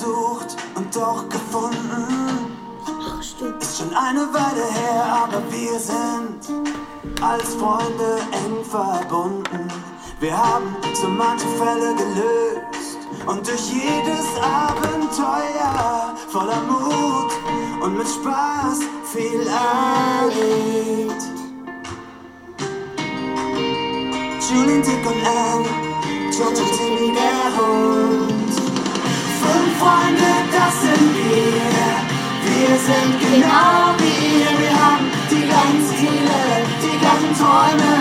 gesucht und doch gefunden. Ist schon eine Weile her, aber wir sind als Freunde eng verbunden. Wir haben so manche Fälle gelöst und durch jedes Abenteuer voller Mut und mit Spaß viel erlebt. Julian, Dick und Anne, George und Timmy, der Hund. Sind genau wie ihr. Wir haben die gleichen Ziele, die gleichen Träume.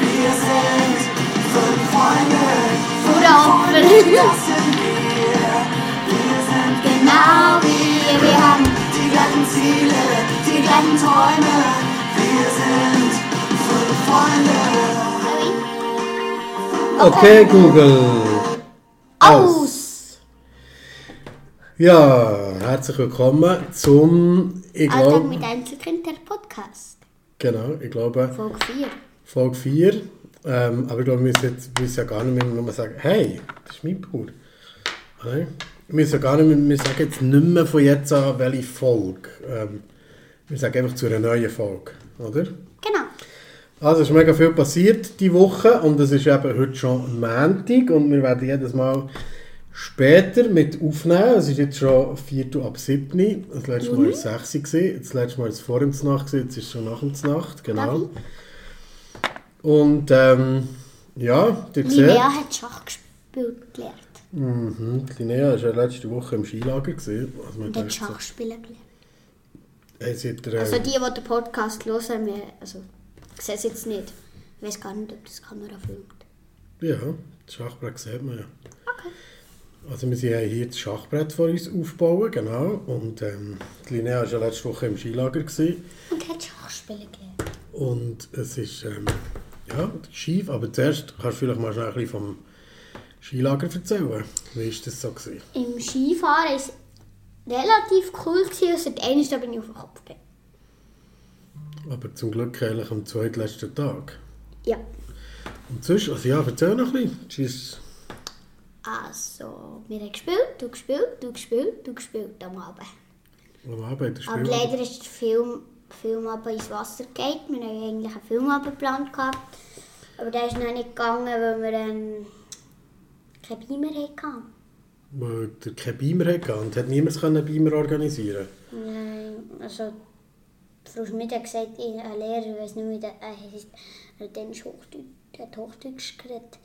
Wir sind fünf Freunde. Fünf Oder auch Freunde, wenn- das sind wir. Wir sind genau wie ihr. Wir haben die gleichen Ziele, die gleichen Träume. Wir sind fünf Freunde. Okay, Google. Aus! Ja, herzlich willkommen zum, ich Alltag glaube, mit Einzelkind, der Podcast. genau, ich glaube, Folge 4. Folge 4. Ähm, aber ich glaube, wir müssen, jetzt, müssen ja gar nicht mehr nur sagen, hey, das ist mein Bruder. Nein, wir müssen ja gar nicht mehr, wir sagen jetzt nicht mehr von jetzt an, welche Folge. Ähm, wir sagen einfach zu einer neuen Folge, oder? Genau. Also es ist mega viel passiert die Woche und es ist eben heute schon Montag und wir werden jedes Mal später mit aufnehmen. Es ist jetzt schon 4 Uhr ab 7 Uhr. Das letzte Mal war es 6 Uhr. gewesen. Das letzte Mal war es vor dem Nacht, jetzt ist es schon nach dem Nacht, genau. Und ähm, ja, ihr seht, Linnea hat Schach gespielt gelernt. mhm, die Linnea war ja letzte Woche im Skilager. Gewesen. Also, Und hat Schach spielen gelernt. hey, seid ihr, äh, Also die, die den Podcast hören, wir, also ich sehe es jetzt nicht. Ich weiß gar nicht, ob das Kamera filmt. Ja, das Schachbrett sieht man ja. Okay. Also wir sind ja hier das Schachbrett vor uns aufbauen, genau. Und ähm, die Linnea war ja letzte Woche im Skilager. Gewesen. Und hat Schach spielen gelernt. Und es ist, ähm, ja, schief. Aber zuerst kannst du vielleicht mal schnell ein bisschen vom Skilager erzählen. Wie war das so? Gewesen? Im Skifahren war es relativ cool, gewesen, außer der eine da bin ich auf den Kopf gefallen. Aber zum Glück eigentlich am zweitletzten Tag. Ja. Und sonst, also ja, erzähl noch ein bisschen. Tschüss. Also, wir haben gespielt, du gespielt, du gespielt, du gespielt am Abend. Am Abend, Spiel. leider ist der Film, Filmabend ins Wasser gegangen. Wir haben eigentlich einen Filmabend geplant gehabt. Aber der ist noch nicht gegangen, weil wir ähm, keinen Beamer hatten. Weil der keinen Beamer hatte und hat niemand einen Beamer organisieren Nein, also Frau Schmidt hat gesagt, ein Lehrer, ich weiß nicht, wie der äh, heisst, er hat Hochdeutsch, hat Hochdeutsch geredet.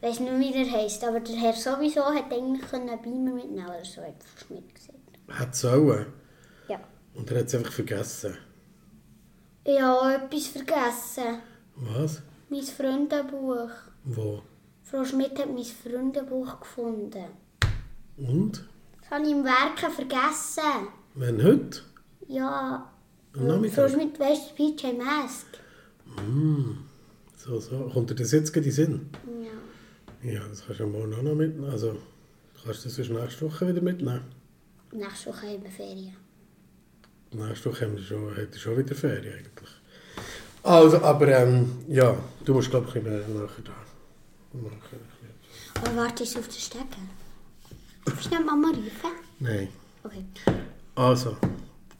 Ich weiß nicht, wie der heisst, aber der Herr sowieso hat eigentlich einen Beamer mitnehmen oder so, hat Schmidt gesagt. Hat sollen. Ja. Und er hat es einfach vergessen. Ich habe etwas vergessen. Was? Mein Freundebuch. Wo? Frau Schmidt hat mein Freundebuch gefunden. Und? Das habe ich im Werken vergessen. Wenn heute? Ja. Am Frau? Schmidt, weißt du, PJ Mask? So, so. Kommt dir das jetzt in den Sinn? Ja. Ja, das kannst du ja morgen auch noch mitnehmen. Also, kannst du das sonst nächste Woche wieder mitnehmen? Nächste Woche haben wir Ferien. Nächste Woche haben wir schon, hat er schon wieder Ferien eigentlich. Also, aber ähm, ja, du musst glaube ich ein bisschen mehr nachher da. Aber warte ich auf den Stecker. Darf ich nicht Mama rufen? Nein. Okay. Also,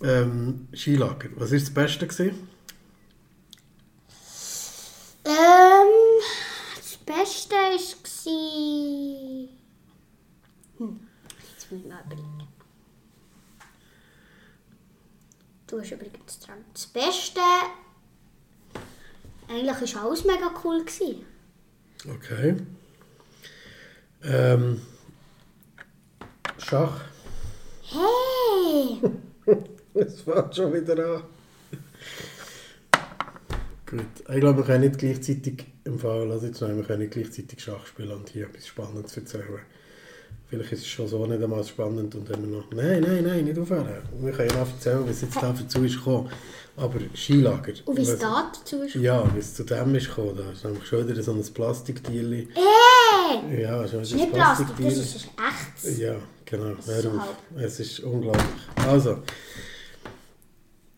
ähm, Skilager. Was war das Beste? Gewesen? Das Beste war... Hm, jetzt muss ich mal überlegen. Du hast übrigens dran. Das Beste... Eigentlich war alles mega cool. Gewesen. Okay. Ähm, Schach. Hey! Es fängt schon wieder an. Gut, ich glaube, wir können nicht gleichzeitig im Fall, also jetzt nein, wir können nicht gleichzeitig Schach spielen und hier etwas Spannendes erzählen. Vielleicht ist es schon so nicht einmal spannend und dann noch, nein, nein, nein, nicht aufhören. Wir können ja noch erzählen, wie es jetzt da dazu ist gekommen. Aber Skilager. Und wie es da dazu ist. Ja, wie es zu dem ist gekommen, da ist nämlich schon wieder so ein Plastiktierli. Hey! Ja, schon Das ist wieder nicht ein Plastik, das Plastiktierli. ist echtes. Ja, genau. ist Hör auf. Es ist unglaublich. Also,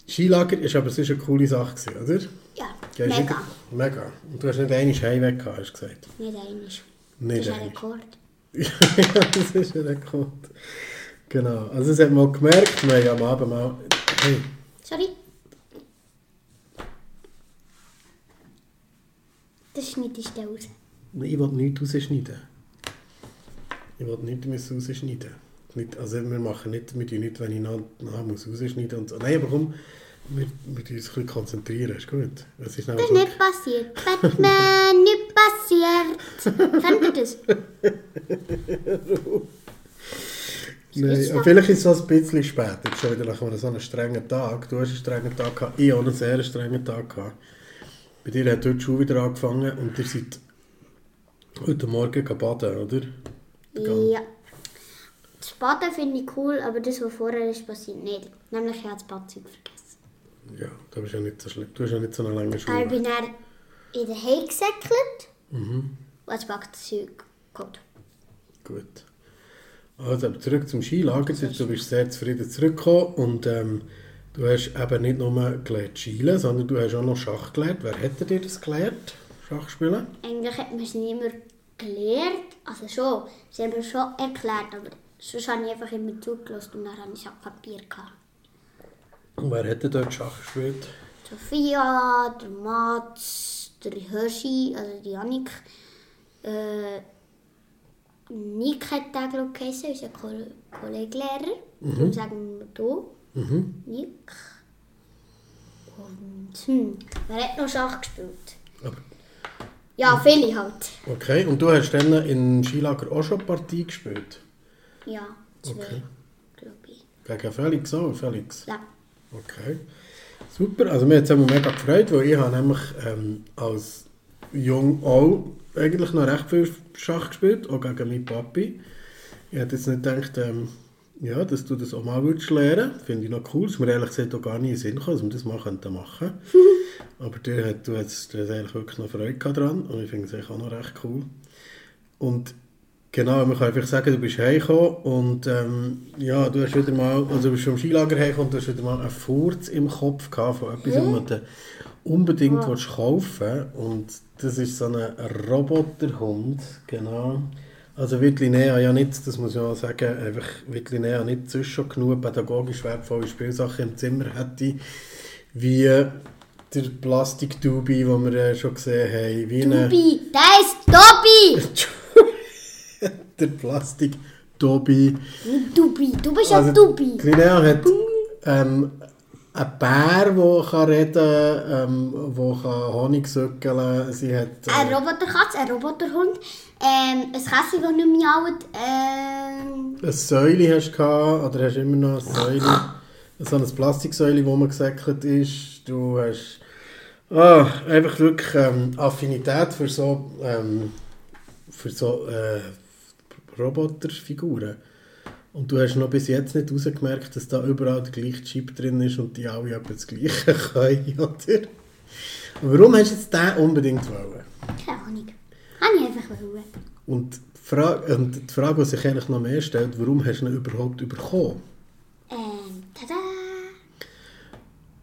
Skilager war aber sonst eine coole Sache, oder? Ja, Gehst mega. Mega. Und du hast nicht einmal heimweg gehabt, hast du gesagt. Nicht einiges. Nicht das ist ein einmal. Rekord. ja, das ist ja nicht gut. Genau. Also, es hat man gemerkt, wir haben am Abend mal. Hey, Sorry. Das schneidest du raus. ich will nichts rausschneiden. Ich will nichts rausschneiden. Nicht, also, wir machen nicht, wir tun nicht, wenn ich muss rausschneiden und so. Nein, aber komm, wir, tun uns ein konzentrieren, ist gut. Es ist Das ist nicht passiert. Batman, nicht passiert. Kennt ihr das? Nein, vielleicht ist es ein bisschen später, jetzt schon wieder nach einem so einem strengen Tag. Du hast einen strengen Tag gehabt, ich habe einen sehr strengen Tag gehabt. Bei dir hat heute Schule wieder angefangen und ihr seid heute Morgen baden, oder? Ja. Das Baden finde ich cool, aber das, was vorher ist, passiert nicht. Nämlich, ich habe das Badzeug vergessen. Ja, das ist ja nicht so schlimm. Du hast ja nicht so eine lange Ich Schule. bin dann in den Heim gesäckelt Mhm, und das Badzeug geholt. gut. Also, zurück zum Skilager. Du bist sehr zufrieden zurückgekommen und ähm, du hast eben nicht nur gelernt Skilen, sondern du hast auch noch Schach gelernt. Wer hätte dir das gelernt? Schachspielen? Eigentlich hat man es nicht immer gelernt. Also schon, sie haben mir schon erklärt, aber sonst habe ich einfach immer zugelassen und dann habe ich es Papier gehabt. Wer hätte dort Schach gespielt? Sophia, der Mats, der Hirschi, also die Janik. Äh, Nick hat der, glaube ich, geheißen, unser Ko Kollegelehrer. Darum sagen wir du, Mhm. Nick. Und hm, wer hat noch Schach gespielt? Aber Ja, viele halt. Okay, und du hast dann im Skilager auch schon Partie gespielt? Ja, zwei, Okay. glaube ich. Gegen Felix auch, Felix? Ja. Okay. Super, also mir hat es mega gefreut, weil ich habe nämlich ähm, als Jung auch eigentlich noch recht viel Schach gespielt, auch gegen meinen Papi. Ich hätte jetzt nicht gedacht, ähm, ja, dass du das auch mal würdest lernen Finde ich noch cool. Es ist mir ehrlich gesagt auch gar nicht in den Sinn gekommen, dass wir das mal könnten machen Aber dir hat, du hast, eigentlich wirklich noch Freude dran und ich finde es auch noch recht cool. Und genau, man kann einfach sagen, du bist heimgekommen und ähm, ja, du hast wieder mal, also du bist vom Skilager heimgekommen und du hast wieder mal einen Furz im Kopf gehabt von etwas, was du unbedingt Ja. willst kaufen und das ist so ein Roboterhund, genau. Also wird Linnea ja nicht, das muss ich auch sagen, einfach wird Linnea nicht sonst schon genug pädagogisch wertvolle Spielsachen im Zimmer hätte, wie der Plastiktubi, den wir äh, schon gesehen haben, wie eine- Tobi, der ist Tobi! Der Plastik-Tobi. Nicht Tobi, du bist ja Tobi. die Linnea hat ähm, einen Bär, der kann reden ähm, der kann Honig söckeln Sie hat... Eine Äh, Roboterkatze, ein Roboterhund, ähm, ein Kästchen, das nicht miaut, ähm, ein Säule hast du gehabt, oder hast immer noch ein Säule. So ein Plastiksäule, wo man gesäckelt ist. Du hast ah, einfach wirklich ähm, Affinität für so, ähm, für so äh, Roboterfiguren. Und du hast noch bis jetzt nicht herausgemerkt, dass da überall der gleiche Chip drin ist und die alle etwa das Gleiche können, oder? Warum hast du jetzt den unbedingt wollen? keine Ahnung. Habe ich einfach wollen. Und die Frage, und die Frage, die sich eigentlich noch mehr stellt, warum hast du ihn überhaupt bekommen? Ähm, tada!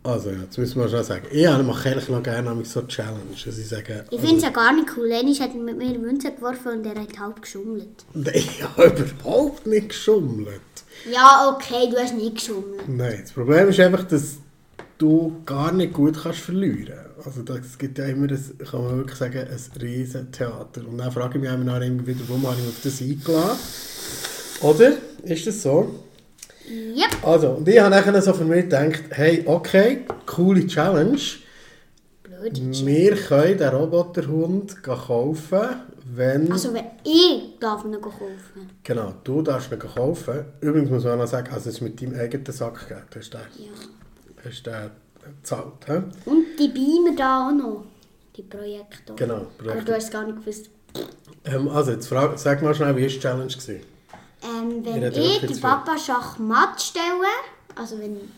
Also ja, jetzt müssen wir schon sagen, ich mache eigentlich noch gerne so Challenge, dass ich sage... Ich finde es ja gar nicht cool. Enis hat mit mir Münzen geworfen und er hat halb geschummelt. Nein, ich habe überhaupt nicht geschummelt. Ja, okay, du hast nicht geschummelt. Nein, das Problem ist einfach, dass du gar nicht gut kannst verlieren. Also das gibt ja immer, ein, kann man wirklich sagen, ein riesen Theater. Und dann frage ich mich immer immer wieder, warum habe ich mich auf das eingeladen? Oder? Ist das so? Ja. Also, und ich habe nachher so für mich gedacht, hey, okay, coole Challenge. Blöd. Wir können den Roboterhund kaufen, wenn... Also, wenn ich darf ihn kaufen. Genau, du darfst ihn kaufen. Übrigens muss man auch noch sagen, also es ist mit deinem eigenen Sackgeld. Hast du den, Ja. hast du den gezahlt, hä? Und die Beamer da auch noch. Die Projekte. Genau, Aber Projekte. du hast gar nicht gewusst. Ähm, also, jetzt frag, sag mal schnell, wie war die Challenge? Gewesen? Ähm, Ich wenn ich den Papa Schachmatt stelle, also wenn,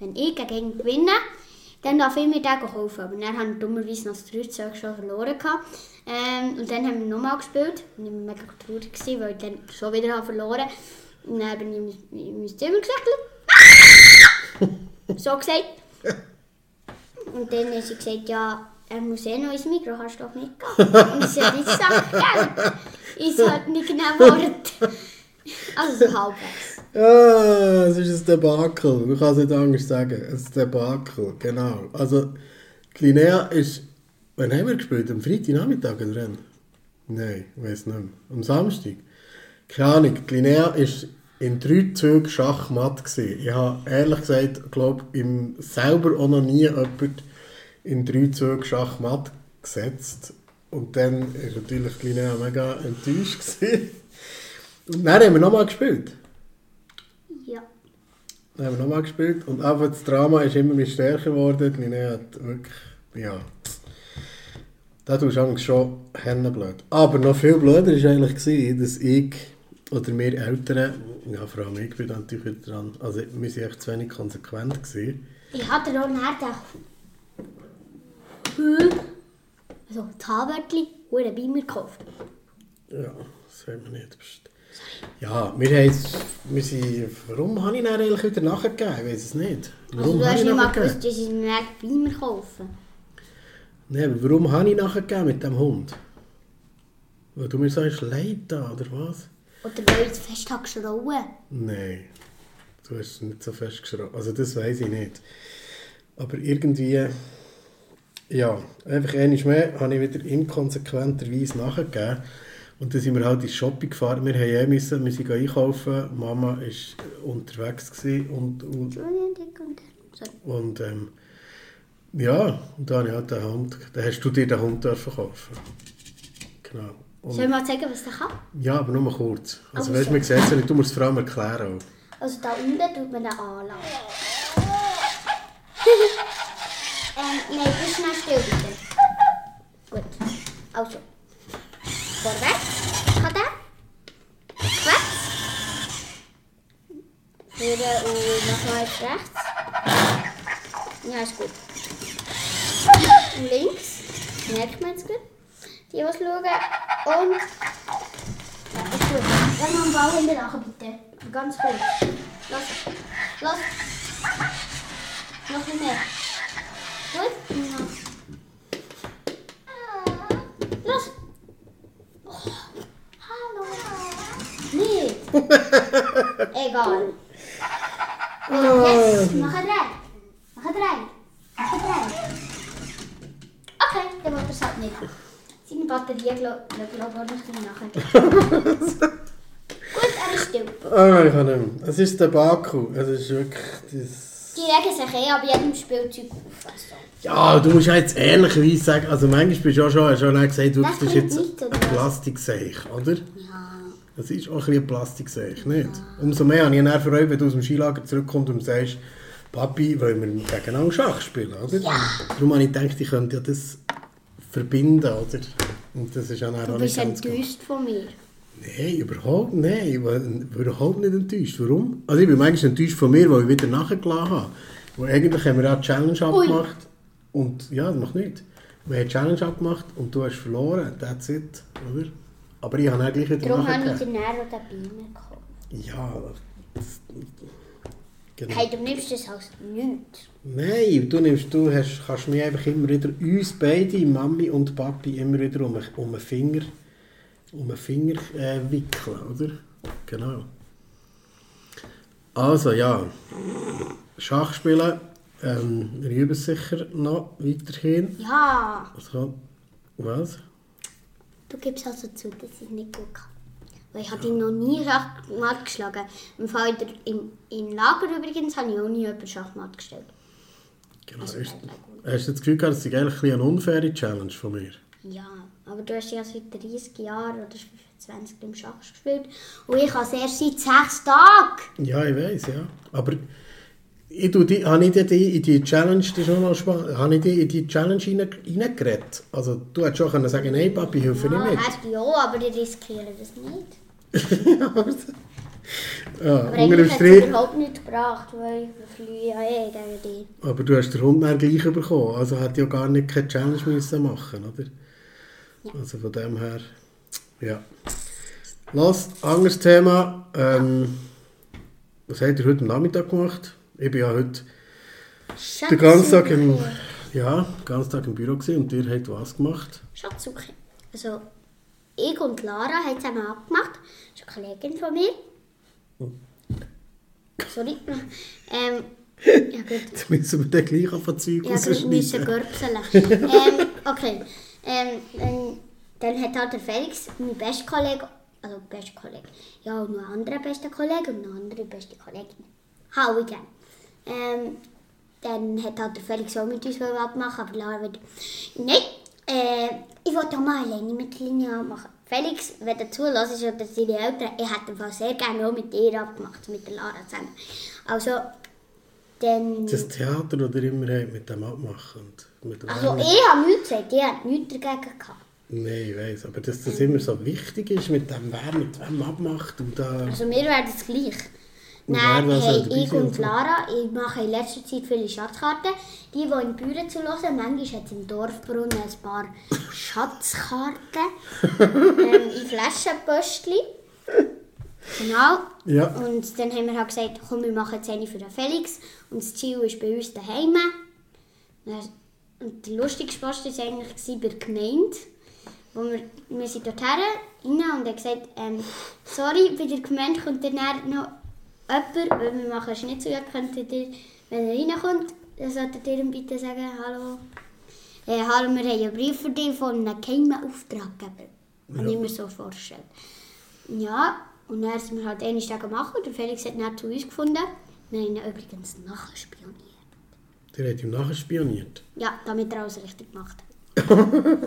wenn ich gegen ihn gewinne, dann darf ich mir den kaufen. Aber dann haben wir dummerweise noch das 13 schon verloren. Gehabt. Ähm, und dann haben wir nochmal gespielt. Und ich war mega traurig, gewesen, weil ich dann schon wieder habe verloren Und dann bin ich in mein- in mein Zimmer gesäckelt. so gesagt. Und dann hat sie gesagt, ja, er muss eh noch ins Mikro, kannst du doch mitgehen. Und ich sage, ich sag, gell. ist halt nicht genau Wort. Also so halbwegs. Ah, es ist ein Debakel. Du kannst nicht anders sagen. Es ist ein Debakel, genau. Also, die Linnea ist... Wann haben wir gespielt? Am Freitagnachmittag oder wann? Nein, ich weiß nicht mehr. Am Samstag? Keine Ahnung. Die Linnea war in drei Zügen Schachmatt. Gewesen. Ich habe ehrlich gesagt, glaube im selber auch noch nie jemand in drei Zügen Schachmatt gesetzt. Und dann war natürlich die Linnea mega enttäuscht. Gewesen. Und dann haben wir nochmal gespielt. Ja. Dann haben wir nochmal gespielt und einfach das Drama ist immer mehr stärker geworden. Linnea hat wirklich, ja, da tust du schon blöd. Aber noch viel blöder war eigentlich, gewesen, dass ich oder wir Eltern, ja vor allem ich bin natürlich wieder dran, also wir waren echt zu wenig konsequent. Gewesen. Ich hatte auch nachher hm, also Tabertli, oder Beamer gekauft. Ja, das haben wir nicht. Psst. Ja, wir haben wir sind, warum habe ich dann eigentlich wieder nachgegeben? Ich weiß es nicht. Also Warum du habe hast ich nicht mal gewusst, dass ich mir einen Beamer kaufen. Nein, aber warum habe ich nachgegeben mit dem Hund? Weil du mir sagst, leid da, oder was? Oder weil ich zu fest habe geschrauen. Nein, du hast nicht so fest geschraubt. Also das weiß ich nicht. Aber irgendwie, ja, einfach einmal mehr habe ich wieder inkonsequenterweise nachgegeben. Und dann sind wir halt ins Shopping gefahren. Wir haben eh müssen, wir sind einkaufen. Mama war unterwegs gewesen und, und, und ähm, ja, und dann ich halt den Hund, dann hast du dir den Hund dürfen kaufen. Genau. Und, Soll ich mal zeigen, was der kann? ja, aber nur mal kurz. Also Aber weißt du, man sieht es ja nicht, du musst es vor allem erklären auch. Also da unten tut man den anlassen. ähm, nein, bist schnell still bitte. Gut. Also. Vorwärts Führen und nochmal jetzt rechts. Ja, ist gut. Und links. Merkt man jetzt gut. Die, die schauen. Und... Ja, ist gut. Dann noch einen Ball hinterher, bitte. Ganz gut. Los. Los. Noch ein bisschen mehr. Gut? Ja. Los. Oh, hallo. Nicht. Egal. Jetzt. Mach ein Drei. Mach ein Drei. Mach ein Drei. Okay, der wollte es halt nicht. Seine Batterie glaube glaub, glaub, ich nachher. Gut, er ist still. Ah, ich kann nicht mehr. Es ist der Baku. Es ist wirklich... Das Die regen sich eh ab jedem Spielzeug auf. Also. ja, du musst ja jetzt ehrlicherweise sagen, also manchmal bist du auch schon, hast du auch nicht gesagt, du, Das das ist kommt jetzt nicht so ein draus. Plastikseich, oder? Ja. Das ist auch ein bisschen ein Plastikseich, nicht? Umso mehr habe ich dann für euch, wenn du aus dem Skilager zurückkommst und sagst, Papi, wollen wir gegeneinander Schach spielen, oder? Ja. Darum habe ich gedacht, ich könnte ja das verbinden, oder? Und das ist ja dann Du bist nicht ganz gut. enttäuscht von mir. Nein, überhaupt nein. Ich bin überhaupt nicht enttäuscht. Warum? Also ich bin manchmal enttäuscht von mir, weil ich wieder nachgelassen habe. Weil eigentlich haben wir auch die Challenge abgemacht. Und ja, das macht nichts. Wir haben Challenge abgemacht und du hast verloren. That's it. Oder? Aber ich habe dann gleich wieder Darum habe ich den Nero Beamer gekauft. Ja, das, genau. Hey, du nimmst das als nichts. Nein, du, nimmst, du hast, kannst mich einfach immer wieder, uns beide, Mami und Papi, immer wieder um, um den Finger, um den Finger äh, wickeln, oder? Genau. Also ja, Schachspielen ähm, üben sicher noch weiterhin. Ja, Also, was? Du gibst also zu, dass ich nicht gut kann. Weil ich habe dich noch nie Schachmatt geschlagen. Im Fall der, im, im Lager übrigens habe ich auch nie jemanden Schachmatt gestellt. Genau. Also, gut. hast du das Gefühl gehabt, das ist eigentlich ein eine unfaire Challenge von mir? Ja, aber du hast ja seit 30 Jahren oder 25 beim Schach gespielt. Und ich habe es erst seit 6 Tagen. Ja, ich weiß, ja. Aber ich die, habe ich die in die Challenge, ist schon noch spannend, habe ich die in die Challenge rein- reingeredet? Also du hättest schon können sagen, nein Papi, hilf Ja, nicht mit. auch, aber ich riskiere das nicht. Ja, Aber unter dem eigentlich hat es überhaupt nicht gebracht, weil ich fliege ja eh gegen dich. aber du hast den Hund dann gleich bekommen, also hätte ja gar nicht keine Challenge müssen machen, oder? Also von dem her, ja. Los, anderes Thema. Ähm, was habt ihr heute Nachmittag gemacht? Ich bin ja heute den ganzen Tag im, ja, den ganzen Tag im Büro gewesen und ihr habt was gemacht? Schatzsuche. Also, ich und Lara haben zusammen abgemacht. Das ist eine Kollegin von mir. Sorry. Ähm, ja gut. Jetzt müssen wir dann gleich auf Zeug Ja, wir müssen görpseln. ähm, okay. Ähm, dann, dann hat halt der Felix, mein bester Kollege, also bester Kollege, ja, und noch ein anderer bester Kollege und noch andere beste Kollegin. Hau ich gerne. Ähm, dann hat halt der Felix auch mit uns abmachen, aber Lara wird, nein, äh, ich wollte auch mal alleine mit Linie abmachen. Felix, wenn du zulässt oder seine Eltern, ich hätte Fall sehr gerne auch mit dir abgemacht, mit der Lara zusammen. Also, dann... Das Theater, das ihr immer habt, mit dem abmachen. Und mit dem Also ich habe nichts gesagt, ich habe nichts dagegen gehabt. Nein, ich weiss. Aber dass das immer so wichtig ist, mit dem, wer mit wem abmacht und da... Also mir wäre das gleich. Soll hey, ich und. Lara, ich mache in letzter Zeit viele Schatzkarten. Die, die in Büren zu hören, manchmal hat es im Dorfbrunnen ein paar Schatzkarten ähm, in Flaschenpostchen. Genau. Ja. Und dann haben wir halt gesagt, komm, wir machen jetzt eine für den Felix. Und das Ziel ist bei uns daheim. Und der lustigste Post war eigentlich bei der Gemeinde. Wo wir, wir sind dort her, rein und er gesagt, ähm, sorry, bei der Gemeinde kommt dann noch jemand, weil wir machen es nicht so, ja, könntet ihr, wenn er reinkommt, dann solltet ihr ihm bitte sagen, hallo. Äh, hallo, wir haben einen Brief für dich von einem geheimen Auftraggeber. Kann ich mir so vorstellen. Ja, und dann sind wir halt einen Tag gemacht und Felix hat dann zu uns gefunden. Wir haben ihn übrigens nachher spioniert. Der hat ihm nachher spioniert. Ja, damit er alles richtig gemacht hat.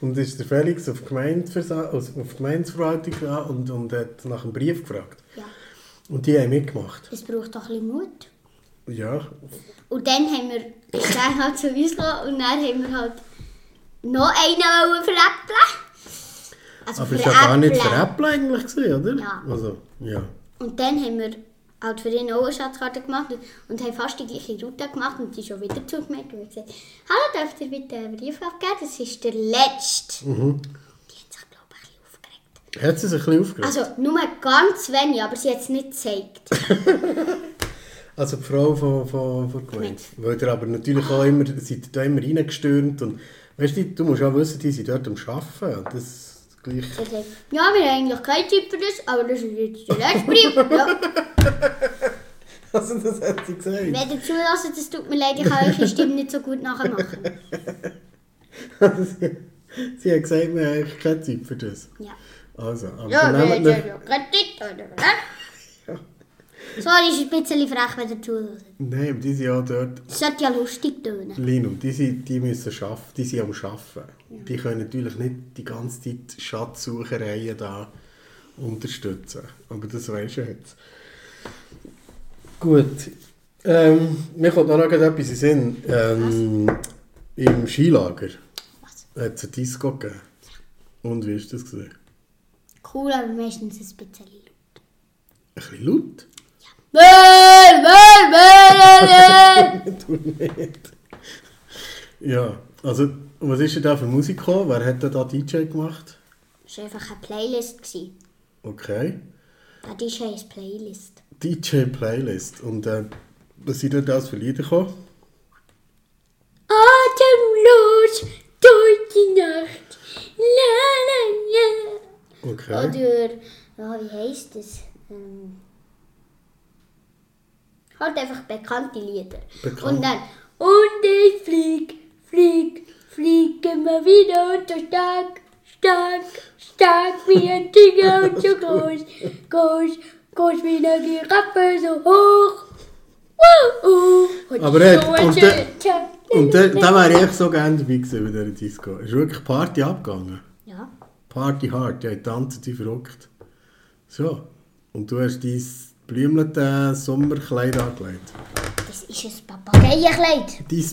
Und ist der Felix auf die, Gemeindeversa also auf Gemeindeverwaltung gegangen und, und hat nach einem Brief gefragt. Und die haben mitgemacht. es braucht doch ein bisschen Mut. Ja, Und dann haben wir, er halt zu uns gekommen und dann haben wir halt noch einen veräppeln. Also aber es war ja gar nicht veräppeln. eigentlich, gewesen, oder? Ja. Also, ja. Und dann haben wir halt für ihn auch eine Schatzkarte gemacht und haben fast die gleiche Route gemacht und die schon wieder zugemeldet und haben gesagt, hallo, dürft ihr bitte einen Brief abgeben? Das ist der letzte. Mhm. Die hat sich, glaube ich, ein bisschen aufgeregt. Hat sie sich ein bisschen aufgeregt? Also nur ganz wenig, aber sie hat es nicht gezeigt. Also die Frau von, von, von Gemeinde. Weil ihr aber natürlich auch immer, seid da immer reingestürmt und weißt du, du musst auch wissen, die sind dort am Arbeiten und das gleich... Sagt, ja, wir haben eigentlich keinen Typ für das, aber das ist jetzt der letzte Brief. Ja. Also das hat sie gesagt. Wenn ihr zulässt, das tut mir leid, ich kann eure Stimme nicht so gut nachmachen. Also sie, sie hat gesagt, wir haben eigentlich keine Zeit für das. Ja. Also, aber Ja, wir haben ja Kredit, oder? Sorry, ist ein bisschen frech, wenn ihr zuhört. Nein, aber die sind ja dort... Das sollte ja lustig tönen. Lino, die, sind, die müssen arbeiten, die sind am Arbeiten. Die können natürlich nicht die ganze Zeit Schatzsuchereien da unterstützen. Aber das weisst du jetzt. Gut. Ähm, mir kommt noch gerade etwas in Sinn. Ähm, Im Skilager Was? hat es eine Disco gegeben. Und wie ist das gesehen? Cool, aber meistens ein bisschen laut. Ein bisschen laut? Bäh, bäh, bäh, bäh, bäh. Du nicht. Ja, also, was ist denn da für Musik gekommen? Wer hat denn da DJ gemacht? Das war einfach eine Playlist. gewesen. Okay. Ein DJ ist Playlist. DJ-Playlist. Und äh, was sind denn das für Lieder gekommen? Okay. Oder, ja, wie heisst das? Ähm, halt einfach bekannte Lieder. Bekannt. Und dann, und ich flieg, flieg, flieg immer wieder so stark, stark, stark wie ein Tiger und so groß, groß, groß wie eine Giraffe, so hoch. Wuhu. Und Aber er hat- so und Tag. Und da, da wäre ich so gerne dabei gewesen bei dieser Disco. Ist wirklich Party abgegangen. Party hard, ja, tanzen wie verrückt. So. Und du hast dein blümlete Sommerkleid angelegt. Das ist ein Papageienkleid. Dein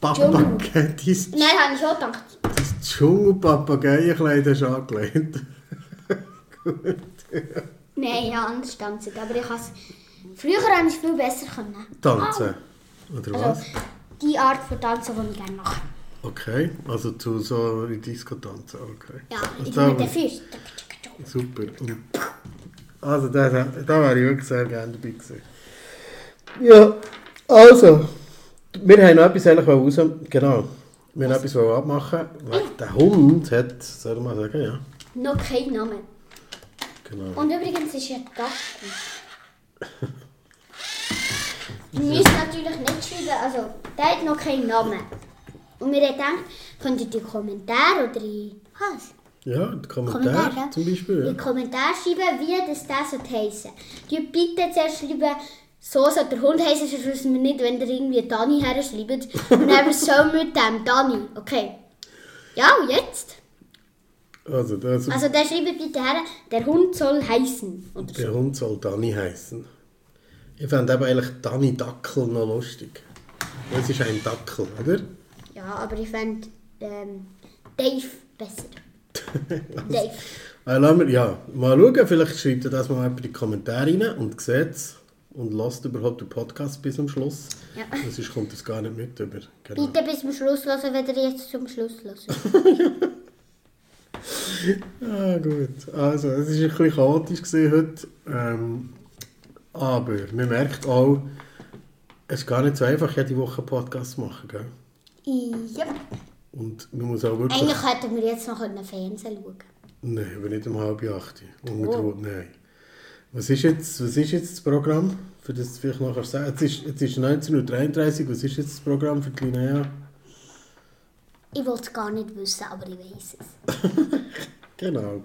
Papagei, dein, Nein, habe ich schon gedacht. dein Dschungel-Papageienkleid hast du angelegt. Nein, ja, anders tanzen. Aber ich es... Früher habe ich es viel besser können. Tanzen. Oder was? Also, die Art von Tanzen, die ich gerne mache. Okay, also zu so in Disco tanzen, okay. Ja, Also ich da- mit den Füßen. Super. Und also da, da, da wäre ich wirklich sehr gerne dabei gewesen. Ja, also, wir haben noch etwas eigentlich raus. Genau. Wir haben etwas abmachen. Der Hund hat, soll ich mal sagen, ja. Noch kein Name. Genau. Und übrigens ist er Gatten. Wir müssen natürlich nicht schreiben, also der hat noch keinen Namen. Und wir haben gedacht, könntet ihr Kommentare oder in, was? Ja, der Kommentar Kommentar, ja? zum Beispiel. In Ja. die Kommentare schreiben, wie das das heissen. Die bitte zuerst schreiben, so soll der Hund heißen, sonst wissen wir nicht, wenn ihr irgendwie Dani herschreibt. Und dann so mit dem Dani. Okay. Ja, und jetzt? Also, das, Also der schreibt bitte her, der Hund soll heißen. Oder so. der Hund soll Dani heißen. Ich fand eben eigentlich Dani Dackel noch lustig. Es ist ein Dackel, oder? Ja, aber ich fände ähm, Dave besser. Dave. Äh, lassen wir, ja, mal schauen, vielleicht schreibt ihr das mal jemand in die Kommentare rein und sieht es und lasst überhaupt den Podcast bis zum Schluss. Ja. Sonst kommt das gar nicht mit über. Genau. Bitte bis zum Schluss hören, wenn ihr jetzt zum Schluss hört. Ah, gut. Also, es war ein bisschen chaotisch heute. Ähm, aber man merkt auch, es ist gar nicht so einfach, jede Woche Podcast zu machen. Gell? Ja. Und man muss auch wirklich... Eigentlich hätten wir jetzt noch einen Fernsehen schauen Nein, aber nicht um halb acht. Und Oh. Nein. Was ist, jetzt, was ist jetzt das Programm? Für das du vielleicht nachher sagen. Jetzt ist, jetzt ist 19.33 Uhr. Was ist jetzt das Programm für die Linnea? Ich wollte es gar nicht wissen, aber ich weiß es. Genau.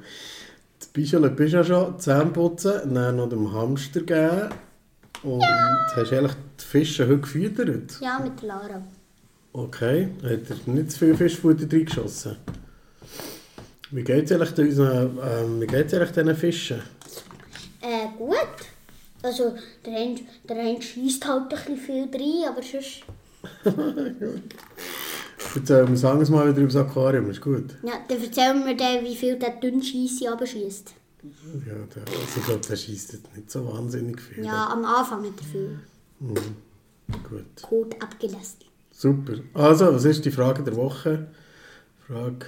Das Bischel bist ja schon Zähne putzen, dann noch dem Hamster geben. Und hast eigentlich die Fische heute gefüttert? Ja, mit Lara. Okay. Hat er nicht zu viel Fischfutter reingeschossen? Wie geht es eigentlich, unseren, ähm, wie geht's eigentlich diesen Fischen? Äh, gut. Also, der eine, der schießt halt ein bisschen viel rein, aber sonst... Erzähl mir, sagen wir mal wieder über das Aquarium, ist gut. Ja, dann erzählen wir dir, wie viel der dünn Scheisse abschießt. Ja, der, also ich glaube, der schießt jetzt nicht so wahnsinnig viel. Ja, am Anfang hat er viel Gut. Kot abgelassen. Super. Also, was ist die Frage der Woche? Frage,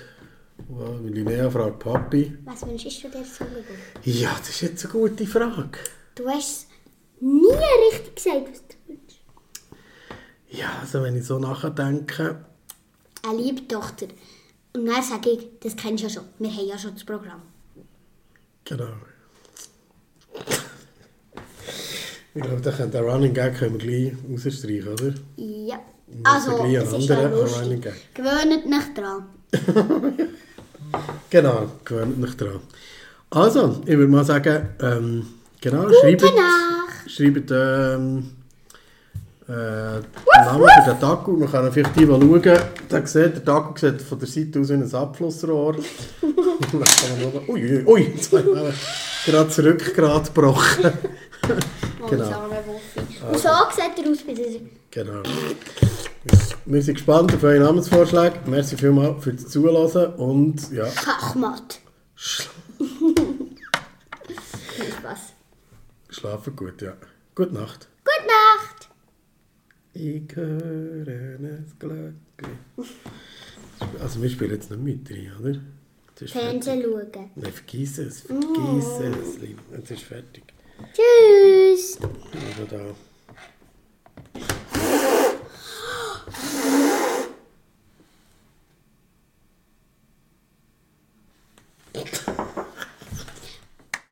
wow, Linnea fragt Papi. Was wünschst du dir zum Geburtstag? Ja, das ist jetzt eine gute Frage. Du hast nie richtig gesagt, was du wünschst. Ja, also wenn ich so nachdenke, Eine liebe Tochter. Und dann sage ich, das kennst du ja schon. Wir haben ja schon das Programm. genau. Ich glaube, da können- den Running Gag können wir gleich rausstreichen, oder? Ja. Müssen Also, es ist ja lustig. Gewöhnt nicht dran. Genau, gewöhnt euch dran. Also, ich würde mal sagen, ähm, genau, Gute schreibt, Nacht. schreibt ähm, äh, den Namen für den Taco. Man kann vielleicht die, die schauen, da sieht, der Taco sieht von der Seite aus wie ein Abflussrohr. Dann kann man nur, ui, ui, ui, jetzt haben wir gerade Rückgrat gebrochen. Genau. Und so sieht er aus bei. Genau. Wir sind gespannt auf euren Namensvorschlag. Merci vielmals für das Zuhören und ja, Schachmatt. sch Viel Spaß. schlafen gut, ja. Gute Nacht. Gute Nacht. Ich höre es Glöckchen. Also wir spielen jetzt nicht mit rein, oder? Fernsehen schauen. Nein, vergiss es, vergiss es, Lina. Jetzt ist fertig. Tschüss. Also da.